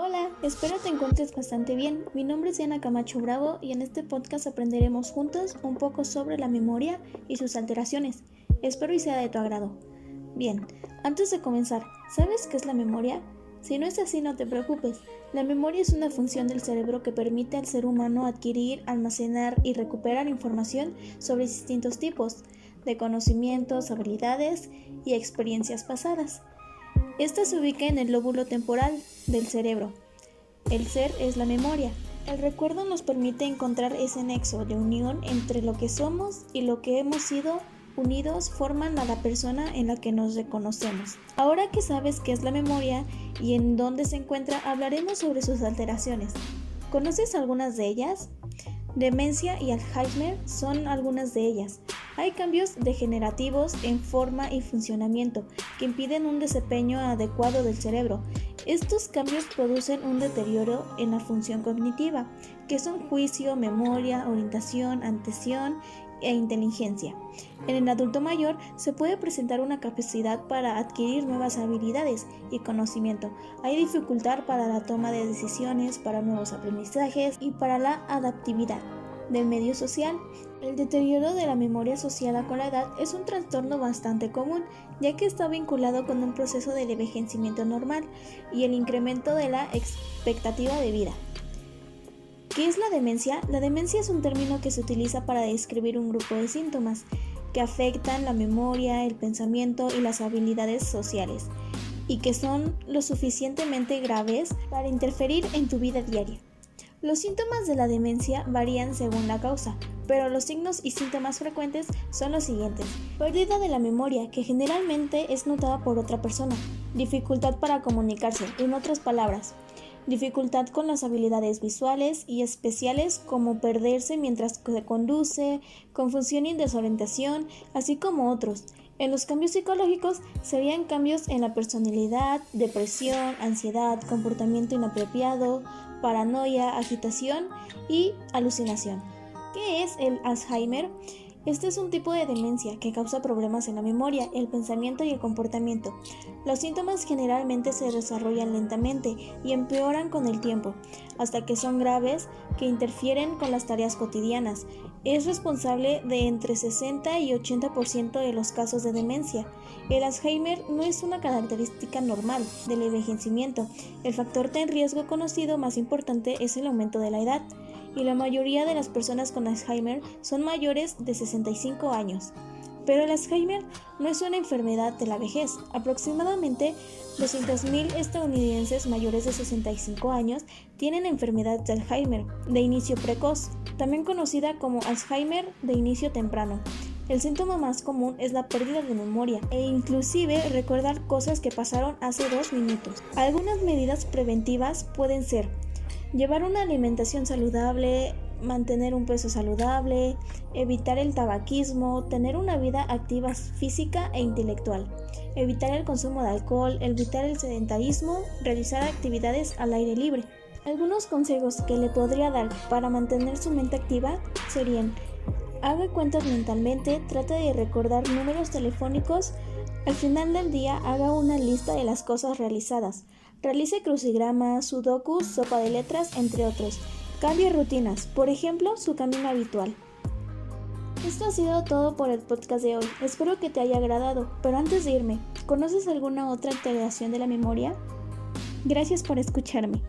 Hola, espero te encuentres bastante bien. Mi nombre es Diana Camacho Bravo y en este podcast aprenderemos juntos un poco sobre la memoria y sus alteraciones. Espero y sea de tu agrado. Bien, antes de comenzar, ¿sabes qué es la memoria? Si no es así, no te preocupes. La memoria es una función del cerebro que permite al ser humano adquirir, almacenar y recuperar información sobre distintos tipos de conocimientos, habilidades y experiencias pasadas. Esta se ubica en el lóbulo temporal del cerebro. El ser es la memoria. El recuerdo nos permite encontrar ese nexo de unión entre lo que somos y lo que hemos sido unidos forman a la persona en la que nos reconocemos. Ahora que sabes qué es la memoria y en dónde se encuentra, hablaremos sobre sus alteraciones. ¿Conoces algunas de ellas? Demencia y Alzheimer son algunas de ellas. Hay cambios degenerativos en forma y funcionamiento que impiden un desempeño adecuado del cerebro. Estos cambios producen un deterioro en la función cognitiva, que son juicio, memoria, orientación, atención e inteligencia. En el adulto mayor se puede presentar una capacidad para adquirir nuevas habilidades y conocimiento. Hay dificultad para la toma de decisiones, para nuevos aprendizajes y para la adaptividad del medio social. El deterioro de la memoria asociada con la edad es un trastorno bastante común, ya que está vinculado con un proceso de envejecimiento normal y el incremento de la expectativa de vida. ¿Qué es la demencia? La demencia es un término que se utiliza para describir un grupo de síntomas que afectan la memoria, el pensamiento y las habilidades sociales, y que son lo suficientemente graves para interferir en tu vida diaria. Los síntomas de la demencia varían según la causa, pero los signos y síntomas frecuentes son los siguientes. Pérdida de la memoria, que generalmente es notada por otra persona. Dificultad para comunicarse, en otras palabras. Dificultad con las habilidades visuales y especiales como perderse mientras se conduce, confusión y desorientación, así como otros. En los cambios psicológicos serían cambios en la personalidad, depresión, ansiedad, comportamiento inapropiado, paranoia, agitación y alucinación. ¿Qué es el Alzheimer? Este es un tipo de demencia que causa problemas en la memoria, el pensamiento y el comportamiento. Los síntomas generalmente se desarrollan lentamente y empeoran con el tiempo, hasta que son graves que interfieren con las tareas cotidianas. Es responsable de entre 60 y 80% de los casos de demencia. El Alzheimer no es una característica normal del envejecimiento. El factor de riesgo conocido más importante es el aumento de la edad y la mayoría de las personas con Alzheimer son mayores de 65 años. Pero el Alzheimer no es una enfermedad de la vejez. Aproximadamente 200.000 estadounidenses mayores de 65 años tienen enfermedad de Alzheimer de inicio precoz, también conocida como Alzheimer de inicio temprano. El síntoma más común es la pérdida de memoria e inclusive recordar cosas que pasaron hace dos minutos. Algunas medidas preventivas pueden ser Llevar una alimentación saludable, mantener un peso saludable, evitar el tabaquismo, tener una vida activa física e intelectual, evitar el consumo de alcohol, evitar el sedentarismo, realizar actividades al aire libre. Algunos consejos que le podría dar para mantener su mente activa serían haga cuentas mentalmente, trate de recordar números telefónicos, al final del día haga una lista de las cosas realizadas, Realice crucigramas, sudokus, sopa de letras, entre otros. Cambie rutinas, por ejemplo, su camino habitual. Esto ha sido todo por el podcast de hoy. Espero que te haya agradado, pero antes de irme, ¿conoces alguna otra alteración de la memoria? Gracias por escucharme.